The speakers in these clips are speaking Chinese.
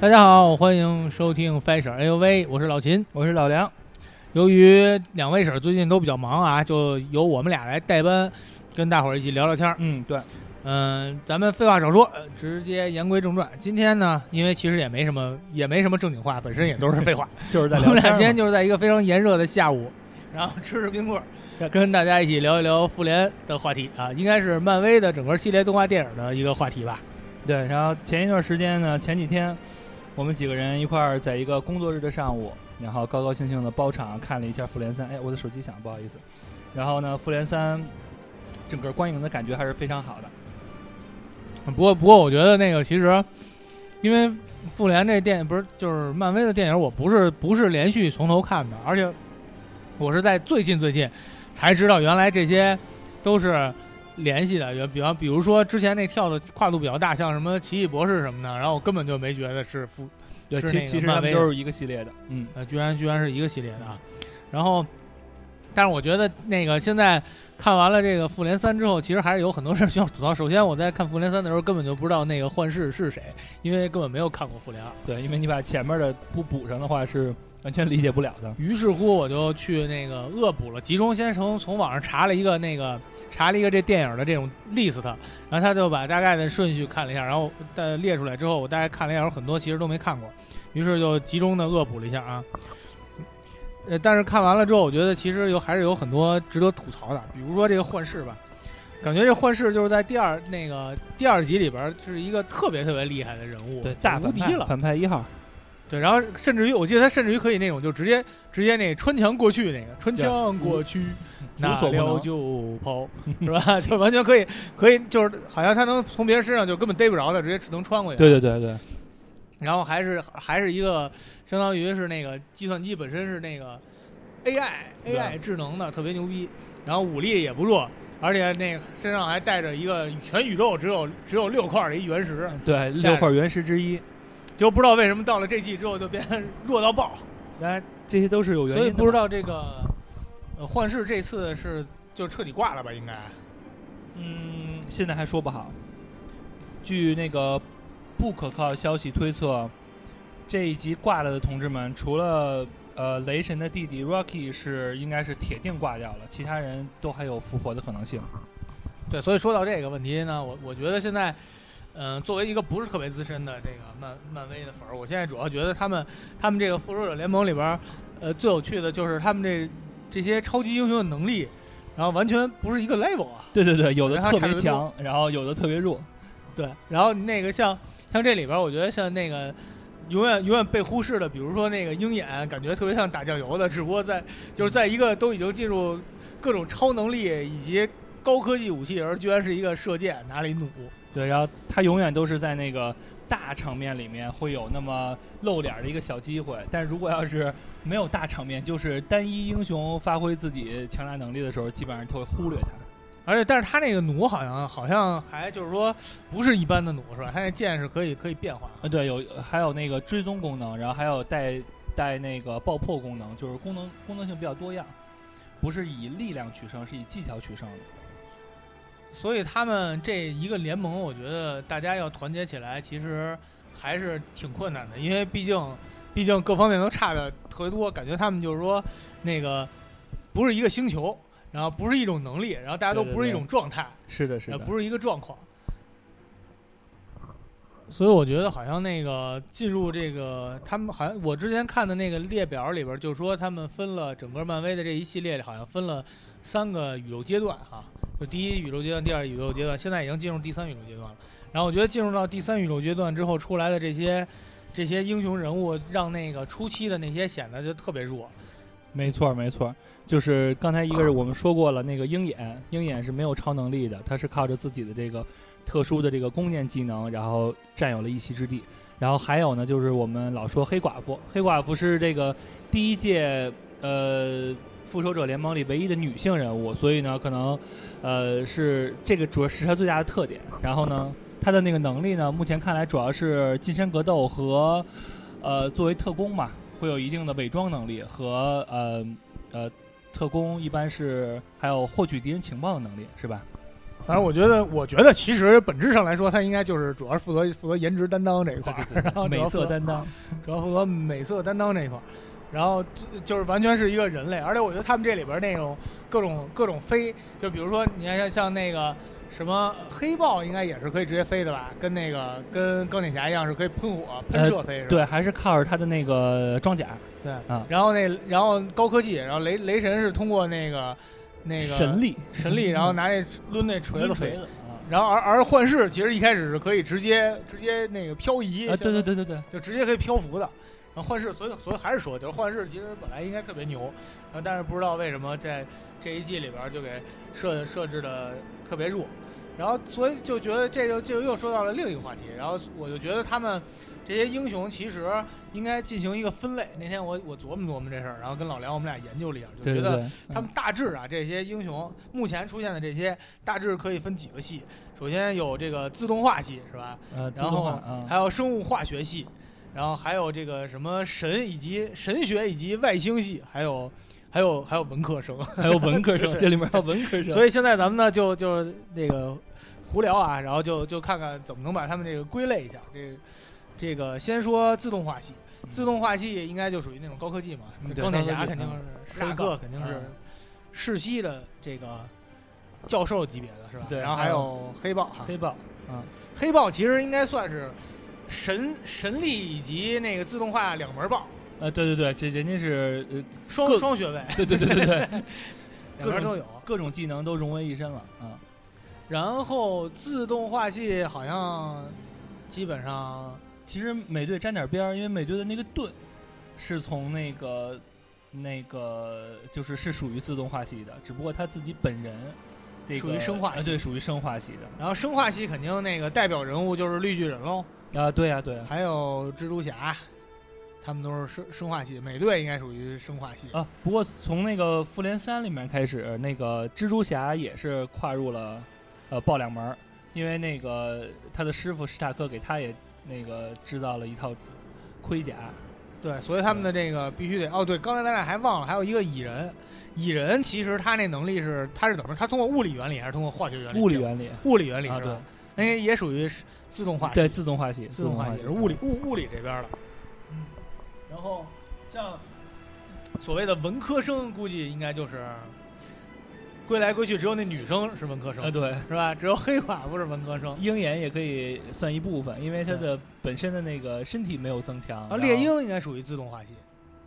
大家好，欢迎收听 Fashion A U V，我是老秦。我是老梁。由于两位婶最近都比较忙啊，就由我们俩来代班，跟大伙儿一起聊聊天儿。嗯，对，嗯、咱们废话少说，呃直接言归正传。今天呢，因为其实也没什么，也没什么正经话，本身也都是废话。就是在我聊天嘛们俩今天就是在一个非常炎热的下午，然后吃着冰棍儿，跟大家一起聊一聊复联的话题啊，应该是漫威的整个系列动画电影的一个话题吧。对。然后前一段时间呢，前几天我们几个人一块儿在一个工作日的上午，然后高高兴兴的包场看了一下《复联三》。哎，我的手机响，不好意思。然后呢，《复联三》整个观影的感觉还是非常好的。不过，不过我觉得那个其实，因为复联这电影不是就是漫威的电影，我不是不是连续从头看的，而且我是在最近最近才知道原来这些都是联系的。比方比如说之前那跳的跨度比较大，像什么奇异博士什么的，然后我根本就没觉得是复对，其其实漫威他们都是一个系列的。嗯，呃，居然居然是一个系列的啊。然后，但是我觉得那个现在看完了这个复联三之后，其实还是有很多事儿需要吐槽。首先，我在看复联三的时候根本就不知道那个幻视是谁，因为根本没有看过复联二。对，因为你把前面的不补上的话是完全理解不了的。于是乎，我就去那个恶补了，集中先从从网上查了一个那个查了一个这电影的这种 list，然后他就把大概的顺序看了一下，然后呃列出来之后，我大概看了一下，有很多其实都没看过，于是就集中的恶补了一下啊。呃，但是看完了之后，我觉得其实有还是有很多值得吐槽的，比如说这个幻视吧，感觉这幻视就是在第二那个第二集里边是一个特别特别厉害的人物，对，无敌了。反派一号。对，然后甚至于我记得他甚至于可以那种就直接直接那穿墙过去那个穿墙过去，拿了无所不能就跑，是吧？就完全可以可以就是好像他能从别人身上就根本逮不着他，直接能穿过去。对对对对，然后还是还是一个相当于是那个计算机本身是那个 AI AI 智能的，特别牛逼，然后武力也不弱。而且那个身上还带着一个全宇宙只有只有六块儿的一原石，对六块原石之一。就不知道为什么到了这季之后就变弱到爆。当然，这些都是有原因的。所以不知道这个呃幻视这次是就彻底挂了吧？应该嗯，现在还说不好。据那个不可靠消息推测，这一集挂了的同志们，除了呃雷神的弟弟 Rocky 是应该是铁定挂掉了，其他人都还有复活的可能性。对，所以说到这个问题呢，我我觉得现在。嗯，作为一个不是特别资深的这个漫漫威的粉儿，我现在主要觉得他们他们这个复仇者联盟里边儿，呃，最有趣的就是他们这这些超级英雄的能力，然后完全不是一个 level 啊。对对对，有的特别别强，然后有的特别弱。对，然后那个像像这里边儿，我觉得像那个永远永远被忽视的，比如说那个鹰眼，感觉特别像打酱油的，只不过在就是在一个都已经进入各种超能力以及高科技武器，而居然是一个射箭哪里弩。对，然后他永远都是在那个大场面里面会有那么露脸儿的一个小机会，但如果要是没有大场面，就是单一英雄发挥自己强大能力的时候，基本上都会忽略他。而且，但是他那个弩好像好像还就是说不是一般的弩是吧？他那箭是可以可以变化。啊，对，有还有那个追踪功能，然后还有带带那个爆破功能，就是功能功能性比较多样，不是以力量取胜，是以技巧取胜的。所以他们这一个联盟，我觉得大家要团结起来，其实还是挺困难的，因为毕竟毕竟各方面都差的特别多，感觉他们就是说那个不是一个星球，然后不是一种能力，然后大家都不是一种状态，是的，是的，呃不是一个状况。所以我觉得好像那个进入这个，他们好像我之前看的那个列表里边，就说他们分了整个漫威的这一系列里，好像分了三个宇宙阶段哈，就第一宇宙阶段、第二宇宙阶段，现在已经进入第三宇宙阶段了。然后我觉得进入到第三宇宙阶段之后出来的这些这些英雄人物，让那个初期的那些显得就特别弱。没错，没错，就是刚才一个是我们说过了，那个鹰眼，鹰眼是没有超能力的，他是靠着自己的这个特殊的这个弓箭技能，然后占有了一席之地。然后还有呢，就是我们老说黑寡妇，黑寡妇是这个第一届呃复仇者联盟里唯一的女性人物，所以呢，可能呃是这个主要是她最大的特点。然后呢，她的那个能力呢，目前看来主要是近身格斗和呃作为特工嘛，会有一定的伪装能力和呃呃特工一般是还有获取敌人情报的能力，是吧？反正我觉得，我觉得其实本质上来说，他应该就是主要是负责负责颜值担当这一块儿，然后美色担当，主要负责美色担当这一块儿，然后就就是完全是一个人类，而且我觉得他们这里边那种各种各种飞，就比如说你看像像那个什么黑豹，应该也是可以直接飞的吧？跟那个跟钢铁侠一样是可以喷火喷射飞？对，还是靠着他的那个装甲对啊然后那然后高科技，然后雷雷神是通过那个那个神力神力，然后拿那抡那锤子飞。抡锤子然后而而幻视其实一开始是可以直接直接那个漂移啊，对对，对对对，就直接可以漂浮的。然后幻视，所以所以还是说，就是幻视其实本来应该特别牛，然后但是不知道为什么在这一季里边就给设设置的特别弱，然后所以就觉得这就这就又说到了另一个话题，然后我就觉得他们这些英雄其实应该进行一个分类。那天我我琢磨琢磨这事儿，然后跟老梁我们俩研究了一下，就觉得他们大致啊，这些英雄目前出现的这些大致可以分几个系。首先有这个自动化系，是吧？然后动化啊还，有生物化学系，然后还有这个什么神以及神学以及外星系，还有还有还有文科生。还有文科生，这里面还有文科生，所以现在咱们呢就就那个胡聊啊，然后就就看看怎么能把他们这个归类一下。这这个先说自动化系，自动化系应该就属于那种高科技嘛嗯，钢铁侠肯定嗯是史塔克肯定是嗯世袭的这个教授级别的是吧？对然后还还有有黑豹哈，黑豹啊，黑豹其实应该算是神神力以及那个自动化两门报，呃，对对对，这人家是呃，双双学位，对对对对对，两边都有。各种技能都融为一身了啊。然后自动化系好像基本上其实美队沾点边儿，因为美队的那个盾是从那个那个就是是属于自动化系的，只不过他自己本人这个属于生化系呃对，属于生化系的然后生化系肯定那个代表人物就是绿巨人喽，啊，对呀、对呀、还有蜘蛛侠，他们都是生生化系。美队应该属于生化系。啊。不过从那个复联三里面开始，那个蜘蛛侠也是跨入了呃爆两门儿，因为那个他的师傅史塔克给他也那个制造了一套盔甲，对，所以他们的这个必须得哦，对，刚才咱俩还忘了，还有一个蚁人。蚁人其实他那能力是，他是怎么？他通过物理原理还是通过化学原理？物理原理物理原理啊，对？那也属于是自动化系。对，自动化系，自动化系是物理物物理这边的。嗯，然后像所谓的文科生，估计应该就是归来归去，只有那女生是文科生，啊，对。是吧？只有黑寡妇是文科生。鹰眼也可以算一部分，因为他的本身的那个身体没有增强。啊，猎，鹰应该属于自动化系，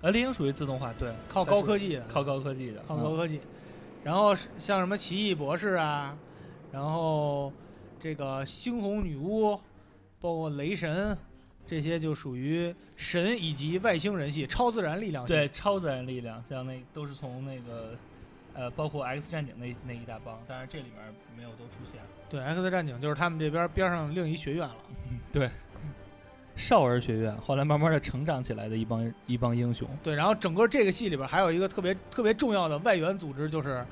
呃，猎鹰属于自动化，对，靠高科技的，靠高科技的，嗯靠高科技。然后像什么奇异博士啊，然后这个猩红女巫，包括雷神，这些就属于神以及外星人系、超自然力量系。对超自然力量，像那都是从那个呃，包括 X 战警那那一大帮，当然这里面没有都出现。对，X 战警就是他们这边边上另一学院了。少儿学院后来慢慢的成长起来的一帮一帮英雄，对，然后整个这个戏里边还有一个特别特别重要的外援组织，就是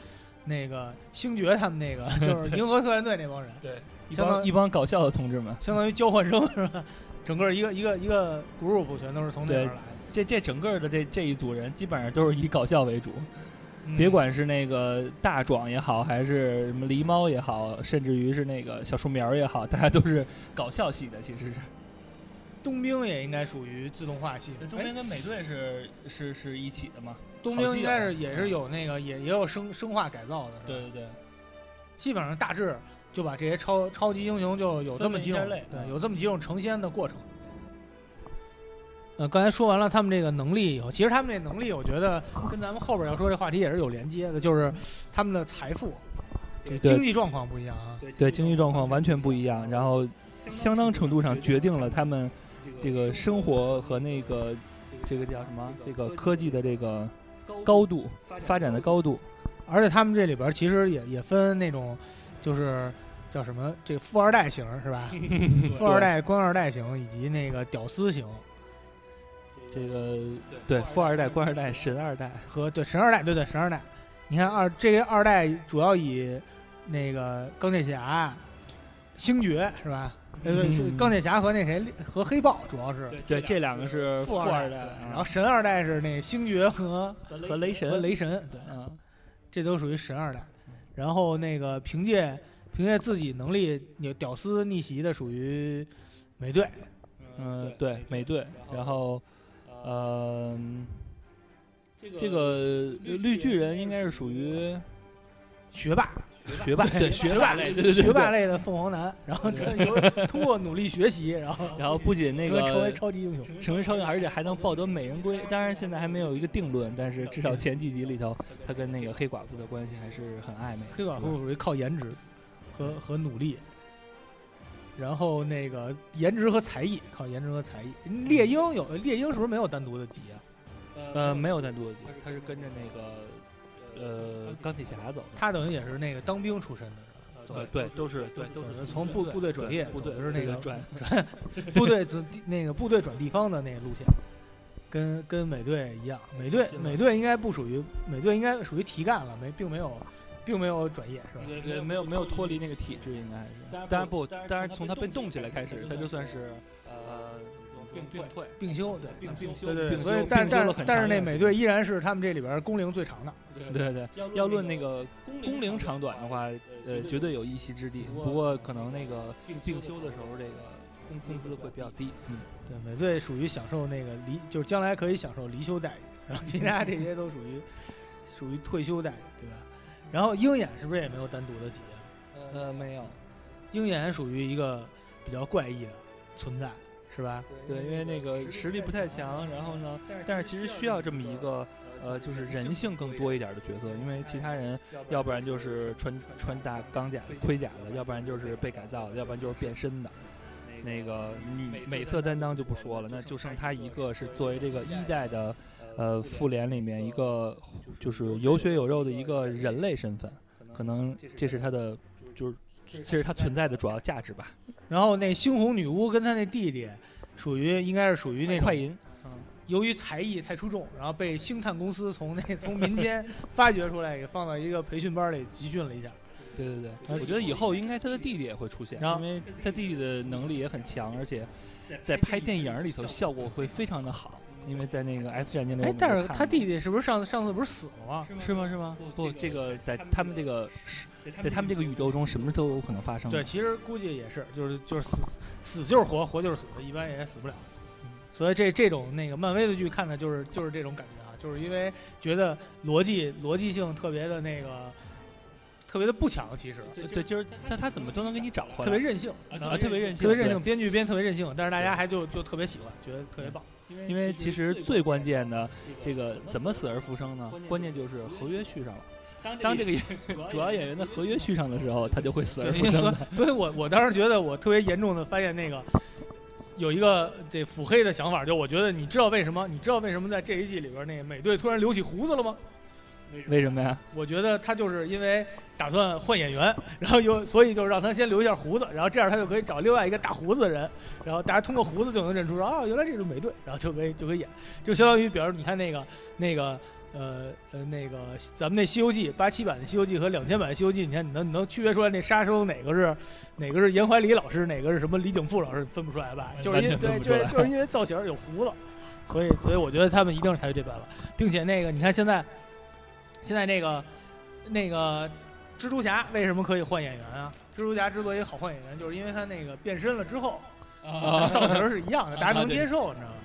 那个星爵他们那个，就是银河特战队那帮人，对，一相当帮一帮搞笑的同志们。相当于交换生是吧？整个一个一个一个 group 全都是从那边来的。这这整个的这这一组人基本上都是以搞笑为主，嗯 别管是那个大壮也好，还是什么狸猫也好，甚至于是那个小树苗也好，大家都是搞笑系的，其实是。冬兵也应该属于自动化系。冬哎兵跟美队是是是一起的嘛？冬兵应该是也是有那个也也有生生化改造的，对，对对，基本上大致就把这些超超级英雄就有这么几种，对，有这么几种成仙的过程。呃，刚才说完了他们这个能力以后，其实他们这能力，我觉得跟咱们后边要说这话题也是有连接的，就是他们的财富、经济状况不一样啊。对经济状况完全不一样，然后相当程度上决定了他们这个生活和那个这个叫什么这个科技的这个高度发展的高度。而且他们这里边其实也也分那种，就是叫什么这个富二代型是吧？富二代、官二代型以及那个屌丝型这个对富二代、官二代、神二代，和对神二代，对对神二代。你看二这个二代主要以那个钢铁侠、星爵是吧？呃，对是嗯钢铁侠和那谁和黑豹主要是对这两个是富，二代然后神二代是那星爵和和雷神和雷神，对，嗯这都属于神二代。然后那个凭借凭借自己能力你屌丝逆袭的属于美队，嗯，对，美队，然后，呃，这个绿巨人应该是属于学霸，学霸，对，学霸类，对对对，学霸类的凤凰男，然后由通过努力学习，然后然后不仅那个成为超级英雄，成为超级，而且还能抱得美人归。当然现在还没有一个定论，但是至少前几集里头，他跟那个黑寡妇的关系还是很暧昧。黑寡妇属于靠颜值和和努力。然后那个颜值和才艺，靠颜值和才艺。猎鹰有猎鹰是不是没有单独的集啊？呃，没有单独的集，他是跟着那个呃钢铁侠走的。他等于也是那个当兵出身的，呃，对，都是对，都是从部部队转业，部队是那个转转部队转那个部队转地方的那个路线，跟跟美队一样。美队美队应该不属于美队，应该属于提干了，没并没有。并没有转业是吧？对对，没有没有脱离那个体制，应该是。当然不，当然从他被冻起来开始，他就算是呃病病退并休，对病病休，对对。所以但但但是那美队依然是他们这里边工龄最长的。对对对，要论那个工龄长短的话，呃，绝对有一席之地。不过可能那个并休的时候，这个工工资会比较低。嗯，对，美队属于享受那个离，就是将来可以享受离休待遇，然后其他这些都属于属于退休待遇，对吧？然后鹰眼是不是也没有单独的集？呃，没有。鹰眼属于一个比较怪异的存在，是吧？对，因为那个实力不太强，然后呢，但是其实需要这么一个呃，就是人性更多一点的角色，因为其他人要不然就是穿穿大钢甲盔甲的，要不然就是被改造的，要不然就是变身的。那个女美色担当就不说了，那就剩他一个是作为这个一代的。呃，复联里面一个就是有血有肉的一个人类身份，可能这是他的，就是这是他存在的主要价值吧。然后那猩红女巫跟他那弟弟，属于应该是属于那快银，由于才艺太出众，然后被星探公司从那从民间发掘出来，给放到一个培训班里集训了一下。对对对，我觉得以后应该他的弟弟也会出现，因为他弟弟的能力也很强，而且在拍电影里头效果会非常的好。因为在那个 X 战警里，哎，但是他弟弟是不是上次上次不是死了吗？是吗？是吗？不，这个在他们这个在他们这个宇宙中，什么都有可能发生。对，其实估计也是，就是就是死死就是活，活就是死，一般也死不了。所以这这种那个漫威的剧看的就是就是这种感觉啊，就是因为觉得逻辑逻辑性特别的那个特别的不强，其实对，就是他他怎么都能给你找回来，特别任性啊，特别任性，特别任性，编剧编特别任性，但是大家还就就特别喜欢，觉得特别棒。因为其实最关键的这个怎么死而复生呢？关键就是合约续上了。当这个演主要演员的合约续上的时候，他就会死而复生。所以我我当时觉得我特别严重的发现那个有一个这腹黑的想法，就我觉得你知道为什么？你知道为什么在这一季里边那个美队突然留起胡子了吗？为什么呀？我觉得他就是因为打算换演员，然后又所以就让他先留一下胡子，然后这样他就可以找另外一个大胡子的人，然后大家通过胡子就能认出说啊，原来这是美队，然后就可以就可以演，就相当于比如你看那个那个呃呃那个咱们那《西游记》八七版的《西游记》和两千版的《西游记》，你看你能你能区别出来那杀生哪个是哪个是严怀礼老师，哪个是什么李景富老师，分不出来吧？就是因对就是就是因为造型有胡子，所以所以我觉得他们一定是采取这办法，并且那个你看现在。现在那个，那个蜘蛛侠为什么可以换演员啊？蜘蛛侠之所以好换演员，就是因为他那个变身了之后，造型是一样的，大家能接受，你知道吗？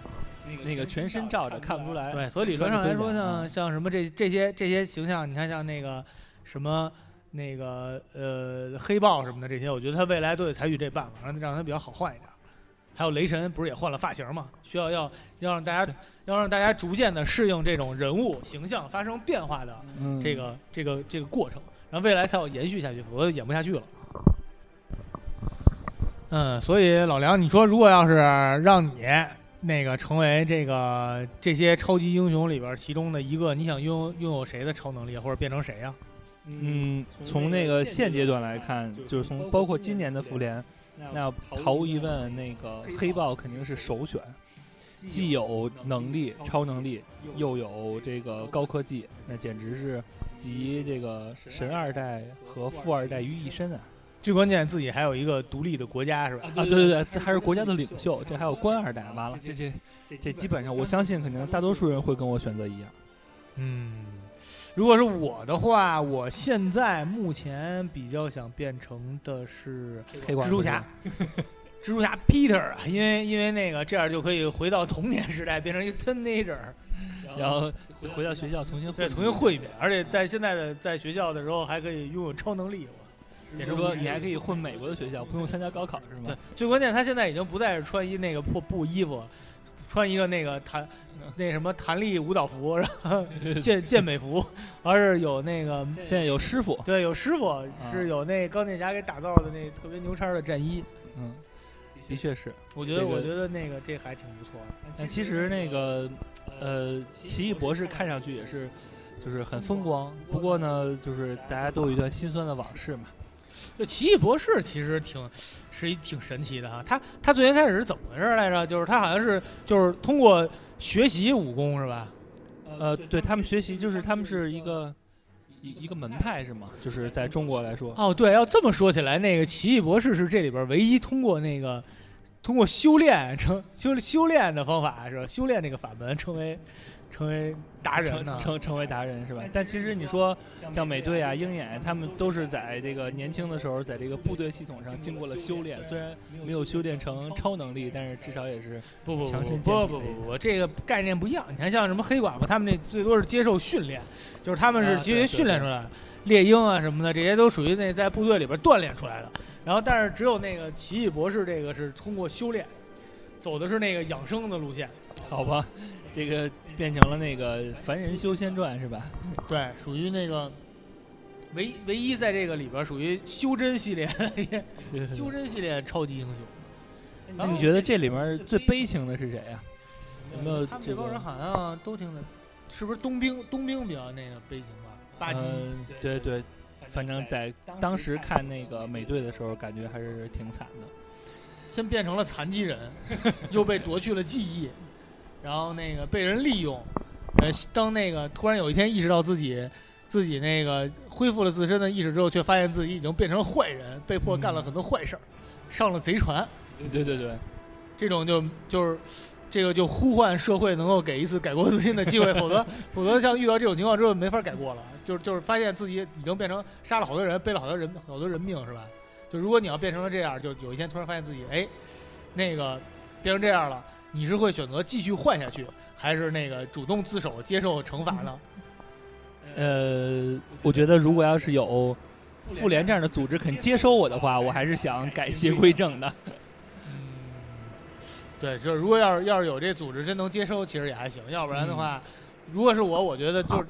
那个全身罩着看不出来。对，所以理论上来说，像像什么这这些这些形象，你看像那个什么那个呃黑豹什么的这些，我觉得他未来都得采取这办法，让让他比较好换一点。还有雷神不是也换了发型嘛？需要要要让大家要让大家逐渐的适应这种人物形象发生变化的这个这个这个过程，然后未来才有延续下去，否则演不下去了。嗯，所以老梁，你说如果要是让你那个成为这个这些超级英雄里边其中的一个，你想拥拥有谁的超能力，或者变成谁呀？嗯，从那个现阶段来看，就是从包括今年的复联。那毫无疑问，那个黑豹肯定是首选，既有能力、超能力，又有这个高科技，那简直是集这个神二代和富二代于一身啊！最关键，自己还有一个独立的国家，是吧？啊，对对对，这还是国家的领袖，这还有官二代，完了，这这这基本上，我相信肯定大多数人会跟我选择一样。嗯，如果是我的话，我现在目前比较想变成的是黑寡妇蜘蛛侠，蜘蛛侠 Peter 啊，因为因为那个这样就可以回到童年时代，变成一个 teenager，然后回到学校重新对，重新混一遍，而且在现在的在学校的时候还可以拥有超能力。也就是说，你还可以混美国的学校，不用参加高考是吗对吗？，最关键他现在已经不再是穿一那个破布衣服，穿一个那个弹那什么弹力舞蹈服，然后 健健美服，而是有那个现在有师傅，对有师傅是有那钢铁侠给打造的那特别牛叉的战衣。嗯，的确是。我觉得，这个我觉得那个这还挺不错的。但其实那个，呃，奇异博士看上去也是，就是很风光。不过呢，就是大家都有一段心酸的往事嘛。就奇异博士其实挺是一挺神奇的哈。他他最先开始是怎么回事来着？就是他好像是就是通过学习武功是吧？呃，对他们学习就是他们是一个一一个门派是吗？就是在中国来说，哦，对，要这么说起来，那个奇异博士是这里边唯一通过那个通过修炼成修修炼的方法是吧？修炼这个法门成为成为达人呢。成成为达人是吧？但其实你说像美队啊、鹰眼，他们都是在这个年轻的时候，在这个部队系统上经过了修炼，虽然没有修炼成超能力，但是至少也是不不不不强不不不不，这个概念不一样。你看，像什么黑寡妇，他们那最多是接受训练，就是他们是直接训练出来的。猎鹰啊什么的，这些都属于那在部队里边锻炼出来的。然后，但是只有那个奇异博士，这个是通过修炼，走的是那个养生的路线。好吧，这个变成了那个《凡人修仙传》是吧？对，属于那个唯唯一在这个里边属于修真系列，对对修真系列超级英雄。那你觉得这里面最悲情的是谁呀、有没有他们这帮人好像都挺的，是不是冬兵？冬兵比较那个悲情吧？巴基。嗯，对对，反正在当时看那个美队的时候，感觉还是挺惨的。先变成了残疾人，又被夺去了记忆，然后那个被人利用，呃，当那个突然有一天意识到自己自己那个恢复了自身的意识之后，却发现自己已经变成了坏人，被迫干了很多坏事儿，上了贼船，对对对，这种就就是。这个就呼唤社会能够给一次改过自新的机会，否则 否则像遇到这种情况之后没法改过了，就是就是发现自己已经变成杀了好多人，背了好多人好多人命是吧？就如果你要变成了这样，就有一天突然发现自己哎，那个变成这样了，你是会选择继续换下去，还是那个主动自首接受惩罚呢？呃，我觉得如果要是有妇联这样的组织肯接收我的话，我还是想改邪归正的。嗯，对，就是如果要是要是有这组织真能接收，其实也还行。要不然的话，如果是我，我觉得就是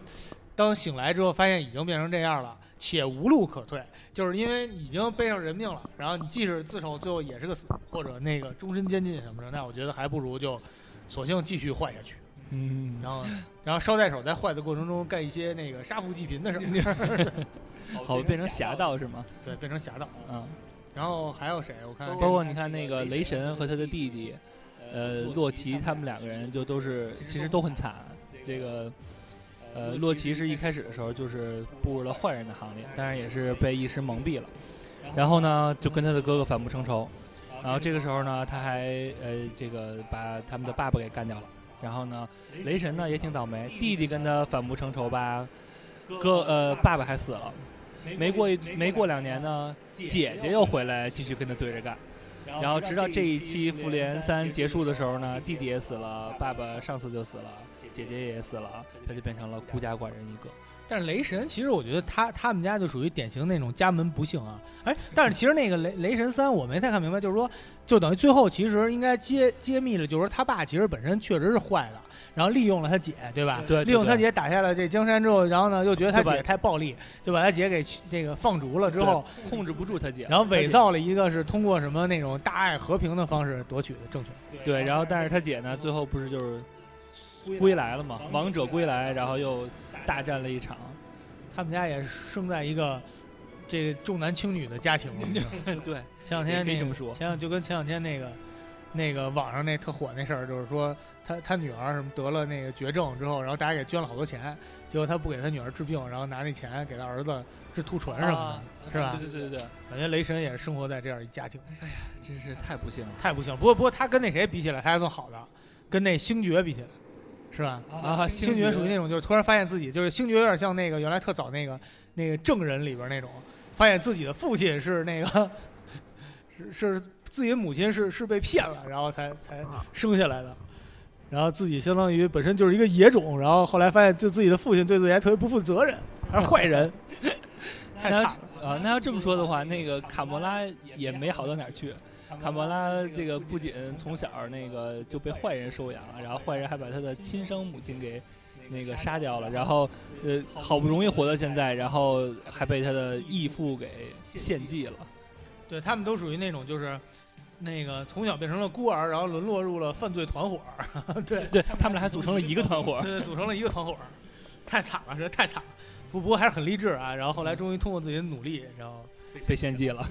当醒来之后发现已经变成这样了，且无路可退，就是因为已经背上人命了。然后你即使自首，最后也是个死，或者那个终身监禁什么的，那我觉得还不如就索性继续坏下去。嗯，然后，然后捎带手在坏的过程中干一些那个杀富济贫的什么地儿，好变成侠盗是吗？对，变成侠盗。嗯，然后还有谁？我看包括你看那个雷神和他的弟弟，呃，洛奇他们两个人就都是其实都很惨。这个，呃，洛奇是一开始的时候就是步入了坏人的行列，当然也是被一时蒙蔽了。然后呢，就跟他的哥哥反目成仇。然后这个时候呢，他还呃这个把他们的爸爸给干掉了。然后呢，雷神呢也挺倒霉，弟弟跟他反目成仇吧，哥呃爸爸还死了。没过一没过两年呢，姐姐又回来继续跟他对着干。然后直到这一期复联三结束的时候呢，弟弟也死了，爸爸上次就死了，姐姐也死了啊，他就变成了孤家寡人一个。但是雷神其实我觉得他他们家就属于典型那种家门不幸啊。哎，但是其实那个雷雷神三我没太看明白，就是说就等于最后其实应该揭揭秘了，就是说他爸其实本身确实是坏的，然后利用了他姐，对吧？对对利用他姐打下了这江山之后，然后呢又觉得他姐太暴力，就把他姐给这个放逐了之后，控制不住他姐，然后伪造了一个是通过什么那种大爱和平的方式夺取的政权。对，然后但是他姐呢，最后不是就是归来了嘛，王者归来，然后又大战了一场。他们家也是生在一个这个重男轻女的家庭 对，前两天那个也可以这么说前两就跟前两天那个那个网上那特火那事儿，就是说他他女儿什么得了那个绝症之后，然后大家给捐了好多钱，结果他不给他女儿治病，然后拿那钱给他儿子治兔唇什么的，啊是吧？对对对对对，感觉雷神也是生活在这样一家庭，哎呀真是太不幸了。太不幸了。不过不过他跟那谁比起来，他还算好的，跟那星爵比起来，是吧？啊，星爵属于那种，就是突然发现自己，就是星爵有点像那个原来特早那个那个证人里边那种，发现自己的父亲是那个是是自己的母亲是是被骗了，然后才才生下来的，然后自己相当于本身就是一个野种，然后后来发现就自己的父亲对自己还特别不负责任，还是坏人，太惨了。啊，那要这么说的话，那个卡魔拉也没好到哪儿去。卡魔拉这个不仅从小那个就被坏人收养，然后坏人还把他的亲生母亲给那个杀掉了，然后呃好不容易活到现在，然后还被他的义父给献祭了。对他们都属于那种就是那个从小变成了孤儿，然后沦落入了犯罪团伙儿。对对他们俩还组成了一个团伙。对，组成了一个团伙儿，太惨了，实在太惨了。不不过还是很励志啊。然后后来终于通过自己的努力，然后被献祭了，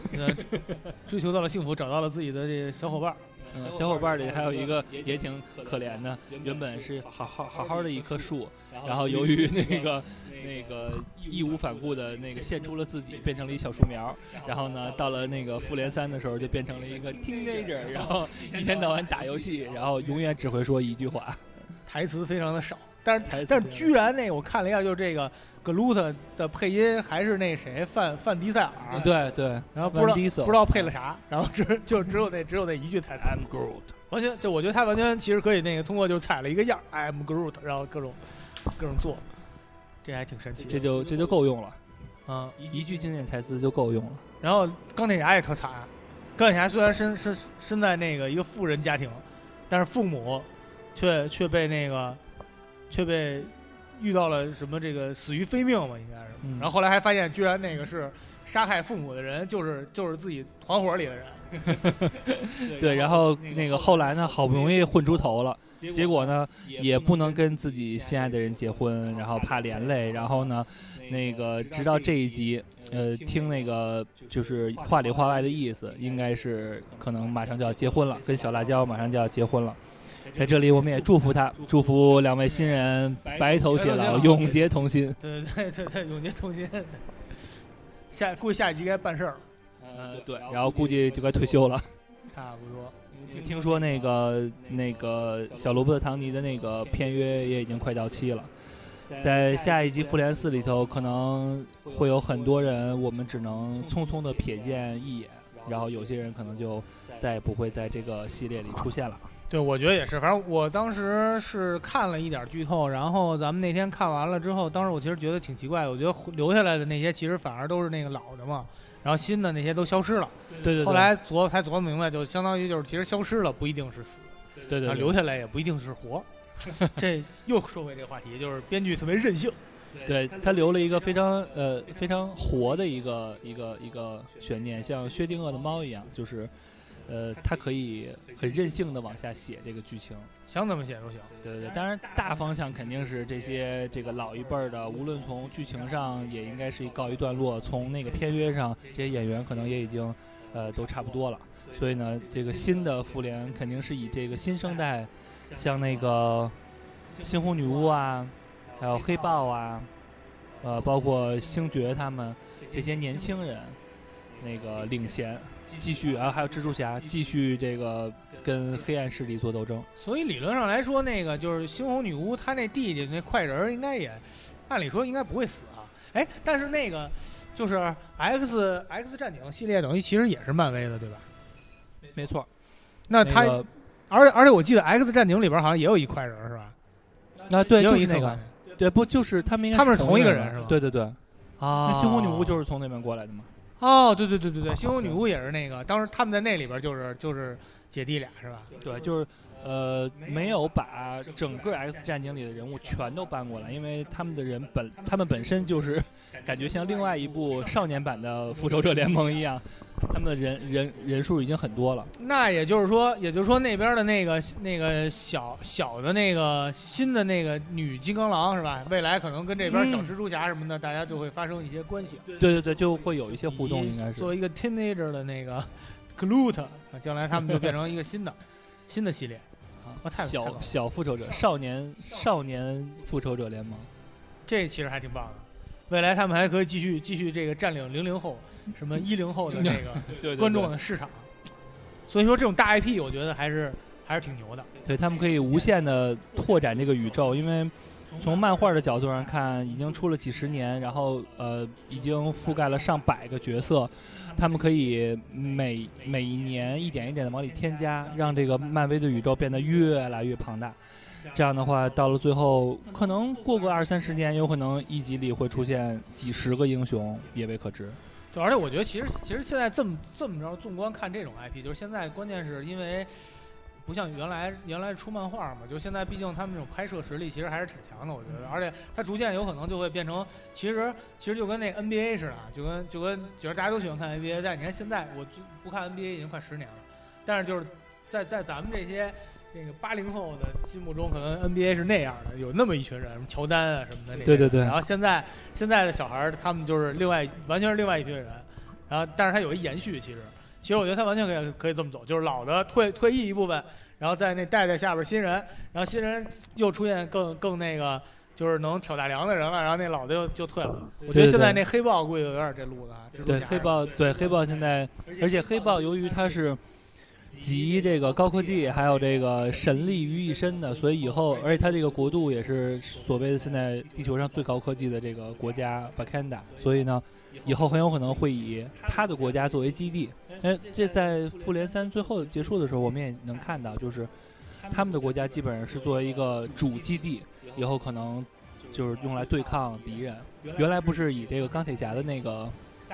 追求到了幸福，找到了自己的这小伙伴儿。嗯，小伙伴里还有一个也挺可怜的，原本是好好好好的一棵树，然后由于那个那个义无反顾的那个献出了自己，变成了一小树苗。然后呢，到了那个复联三的时候，就变成了一个 teenager，然后一天到晚打游戏，然后永远只会说一句话，台词非常的少。但是但是居然那个我看了一下，就是这个。格鲁特的配音还是那谁范范迪塞尔，对对，然后不知道不知道配了啥，然后只 就只有那只有那一句台词，I'm Groot，完全就我觉得他完全其实可以那个通过就是踩了一个样，I'm Groot，然后各种各种做，这还挺神奇，这就这就够用了，嗯，一句经典台词就够用了。然后钢铁侠也特惨，钢铁侠虽然身身身在那个一个富人家庭，但是父母却却被那个却被。遇到了什么这个死于非命嘛，应该是。然后后来还发现，居然那个是杀害父母的人，就是就是自己团伙里的人。对，然后那个后来呢，好不容易混出头了，结果呢，也不能跟自己心爱的人结婚，然后怕连累。然后呢，那个直到这一集，呃，听那个就是话里话外的意思，应该是可能马上就要结婚了，跟小辣椒马上就要结婚了。在这里，我们也祝福他，祝福两位新人白头偕老，永结同心。对对对对，永结同心。下估计下一集该办事儿了。呃，对，然后估计就该退休了。差不多。听说那个那个小罗伯特·唐尼的那个片约也已经快到期了，在下一集《复联四》里头，可能会有很多人，我们只能匆匆的瞥见一眼，然后有些人可能就再也不会在这个系列里出现了。对，我觉得也是。反正我当时是看了一点剧透，然后咱们那天看完了之后，当时我其实觉得挺奇怪的。我觉得留下来的那些其实反而都是那个老的嘛，然后新的那些都消失了。对对。后来琢才琢磨明白，就相当于就是其实消失了不一定是死，对对。留下来也不一定是活。这又说回这个话题，就是编剧特别任性。对他留了一个非常呃非常活的一个一个一个悬念，像薛定谔的猫一样，就是。呃，他可以很任性的往下写这个剧情，想怎么写都行。对对对，当然大方向肯定是这些这个老一辈儿的，无论从剧情上也应该是告一段落，从那个片约上，这些演员可能也已经呃都差不多了。所以呢，这个新的复联肯定是以这个新生代，像那个猩红女巫啊，还有黑豹啊，呃，包括星爵他们这些年轻人那个领衔。继续啊，还有蜘蛛侠继续这个跟黑暗势力做斗争。所以理论上来说，那个就是猩红女巫，她那弟弟那快人应该也，按理说应该不会死啊。哎，但是那个就是 X X 战警系列，等于其实也是漫威的，对吧？没错。那他，而且而且我记得 X 战警里边好像也有一快人，是吧？啊，对，就是那个。对，不就是他们？他们是同一个人，是吧？对对对。啊。那猩红女巫就是从那边过来的吗？哦，对对对对对，猩红女巫也是那个，当时他们在那里边就是就是姐弟俩是吧？对，就是呃没有把整个 X 战警里的人物全都搬过来，因为他们的人本他们本身就是感觉像另外一部少年版的复仇者联盟一样。他们的人人人数已经很多了，那也就是说，也就是说那边的那个那个小小的那个新的那个女金刚狼是吧？未来可能跟这边小蜘蛛侠什么的，大家就会发生一些关系。对对对，就会有一些互动，应该是。作为一个 teenager 的那个 Groot，将来他们就变成一个新的 新的系列啊，小小复仇者，少年少年复仇者联盟，这其实还挺棒的。未来他们还可以继续继续这个占领零零后。什么一零后的那个 观众的市场，所以说这种大 IP，我觉得还是还是挺牛的。对他们可以无限的拓展这个宇宙，因为从漫画的角度上看，已经出了几十年，然后呃，已经覆盖了上百个角色，他们可以每每一年一点一点的往里添加，让这个漫威的宇宙变得越来越庞大。这样的话，到了最后，可能过个二三十年，有可能一集里会出现几十个英雄，也未可知。对，而且我觉得其实其实现在这么这么着，纵观看这种 IP，就是现在关键是因为不像原来原来出漫画嘛，就现在毕竟他们这种拍摄实力其实还是挺强的，我觉得，而且它逐渐有可能就会变成，其实其实就跟那 NBA 似的，就跟就跟就是大家都喜欢看 NBA，但你看现在我不看 NBA 已经快十年了，但是就是在在咱们这些。那个八零后的心目中，可能 NBA 是那样的，有那么一群人，什么乔丹啊什么的那。对对对。然后现在现在的小孩儿，他们就是另外完全是另外一群人，然后但是他有一延续，其实其实我觉得他完全可以可以这么走，就是老的退退役一部分，然后在那带带下边新人，然后新人又出现更更那个就是能挑大梁的人了，然后那老的又就退了。我觉得现在那黑豹估计有点这路子啊。对黑豹，对黑豹现在，而且黑豹由于它是。集这个高科技还有这个神力于一身的，所以以后，而且它这个国度也是所谓的现在地球上最高科技的这个国家 b a k a n d a 所以呢，以后很有可能会以他的国家作为基地。哎，这在复联三最后结束的时候，我们也能看到，就是他们的国家基本上是作为一个主基地，以后可能就是用来对抗敌人。原来不是以这个钢铁侠的那个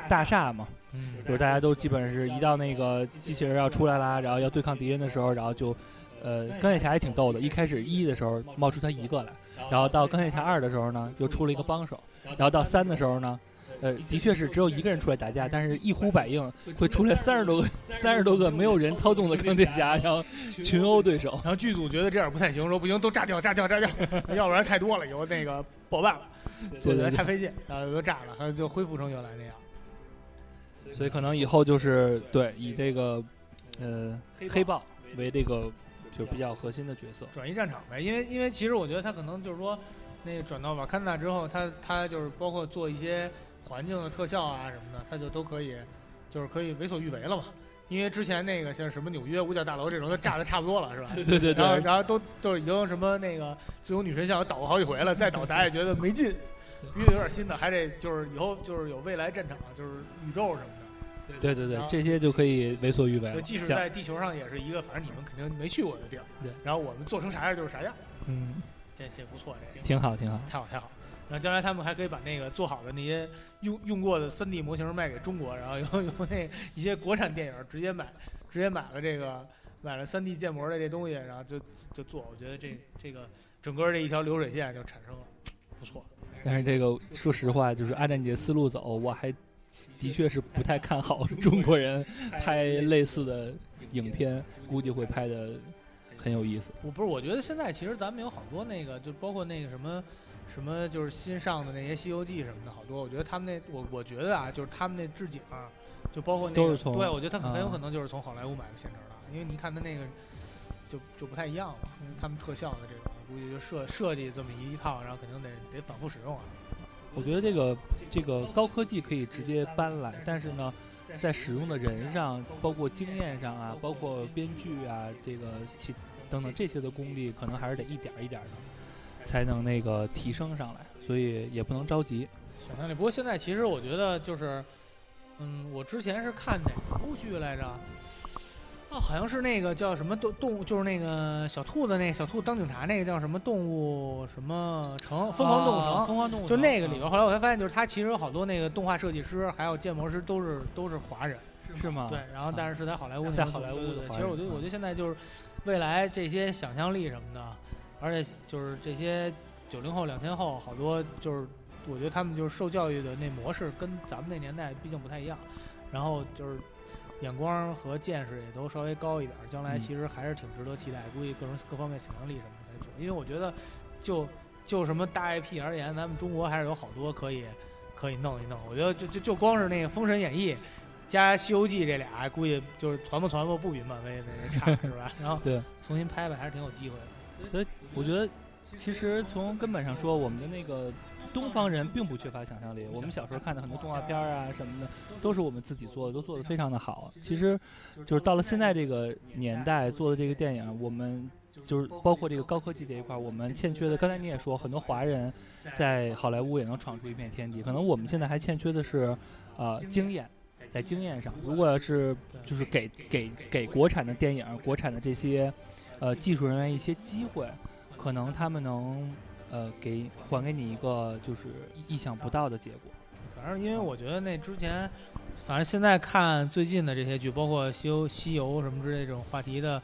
大厦吗？嗯，就是大家都基本上是一到那个机器人要出来啦，然后要对抗敌人的时候，然后就，呃，钢铁侠也挺逗的。一开始一的时候冒出他一个来，然后到钢铁侠二的时候呢，又出了一个帮手，然后到三的时候呢，呃，的确是只有一个人出来打架，但是一呼百应会出来三十多个三十多个没有人操纵的钢铁侠，然后群殴对手。然后剧组觉得这样不太行，说不行，都炸掉，炸掉，炸掉，要不然太多了，以后那个爆办了，对对，太费劲，然后都炸了，然后就恢复成原来那样。所以可能以后就是对以这个，呃，黑豹为这个就比较核心的角色，转移战场呗。因为因为其实我觉得他可能就是说，那个转到瓦坎达之后，他他就是包括做一些环境的特效啊什么的，他就都可以，就是可以为所欲为了嘛。因为之前那个像什么纽约五角大楼这种，都炸的差不多了，是吧？对对对。然后然后都都已经什么那个自由女神像倒过好几回了，再倒大家也觉得没劲，因为有点新的，还得就是以后就是有未来战场，就是宇宙什么。对对对，这些就可以为所欲为了。即使在地球上也是一个，反正你们肯定没去过的地儿。对。然后我们做成啥样就是啥样。嗯，这这不错，这挺好，挺好，太好太好。然后将来他们还可以把那个做好的那些用用过的 3D 模型卖给中国，然后由由 那一些国产电影直接买，直接买了这个买了 3D 建模的这东西，然后就就做。我觉得这这个整个这一条流水线就产生了，不错。但是这个说实话，就是按照你的思路走，我还。的确是不太看好中国人拍类似的影片，估计会拍的很有意思。我不是，我觉得现在其实咱们有好多那个，就包括那个什么什么，就是新上的那些《西游记》什么的，好多。我觉得他们那，我我觉得啊，就是他们那置景，啊就包括那个，对，我觉得他很有可能就是从好莱坞买的现成的，因为你看他那个就就不太一样了，因为他们特效的这种，估计就设设计这么一套，然后肯定得得反复使用啊。我觉得这个这个高科技可以直接搬来，但是呢，在使用的人上，包括经验上啊，包括编剧啊，这个其等等这些的功力，可能还是得一点一点的，才能那个提升上来，所以也不能着急。想象力。不过现在其实我觉得就是，嗯，我之前是看哪部剧来着？哦，好像是那个叫什么动动物，就是那个小兔子，那小兔当警察那个叫什么动物什么城？疯狂动物城。疯狂动物就那个里边，后来我才发现，就是他其实有好多那个动画设计师，还有建模师都是都是华人。是吗？对，然后但是是在好莱坞。在好莱坞的。其实我觉得，我觉得现在就是未来这些想象力什么的，而且就是这些九零后、两千后，好多就是我觉得他们就是受教育的那模式跟咱们那年代毕竟不太一样，然后就是。眼光和见识也都稍微高一点，将来其实还是挺值得期待。估计各种各方面想象力什么的，因为我觉得，就就什么大 IP 而言，咱们中国还是有好多可以可以弄一弄。我觉得就就就光是那个《封神演义》加《西游记》这俩，估计就是传播传播不比漫威那差，是吧？然后对，重新拍拍还是挺有机会的。所以我觉得，其实从根本上说，我们的那个东方人并不缺乏想象力。我们小时候看的很多动画片啊什么的，都是我们自己做的，都做得非常的好。其实，就是到了现在这个年代做的这个电影，我们就是包括这个高科技这一块，我们欠缺的。刚才你也说，很多华人在好莱坞也能闯出一片天地，可能我们现在还欠缺的是，呃，经验。在经验上，如果要是就是给给给国产的电影、国产的这些呃技术人员一些机会，可能他们能呃给还给你一个就是意想不到的结果。反正因为我觉得那之前，反正现在看最近的这些剧，包括西游西游什么之类这种话题的，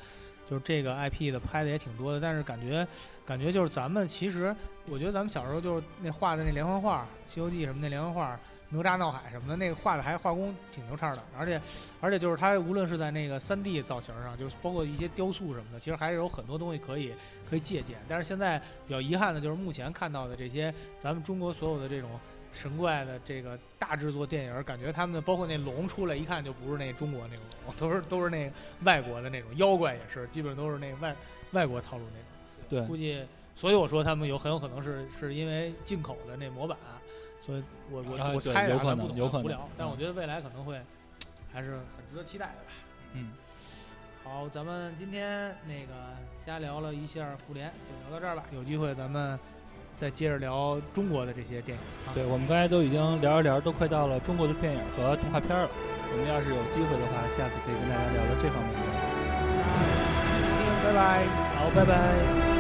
就是这个 IP 的拍的也挺多的。但是感觉感觉就是咱们其实，我觉得咱们小时候就是那画的那连环画，《西游记》什么那连环画。哪吒闹海什么的，那个画的还画工挺牛叉的，而且，而且就是它无论是在那个三 D 造型上，就是包括一些雕塑什么的，其实还是有很多东西可以可以借鉴。但是现在比较遗憾的就是目前看到的这些咱们中国所有的这种神怪的这个大制作电影，感觉他们的包括那龙出来一看就不是那中国那种龙，都是都是那外国的那种妖怪也是，基本都是那外外国套路那种。对，估计所以我说他们有很有可能是是因为进口的那模板。所以，我我我猜有可能，有可能，但我觉得未来可能会还是很值得期待的吧。嗯，好，咱们今天那个瞎聊了一下复联，就聊到这儿吧。有机会咱们再接着聊中国的这些电影。对，我们刚才都已经聊着聊，都快到了中国的电影和动画片了。我们要是有机会的话，下次可以跟大家聊聊这方面的。拜拜，好，拜拜。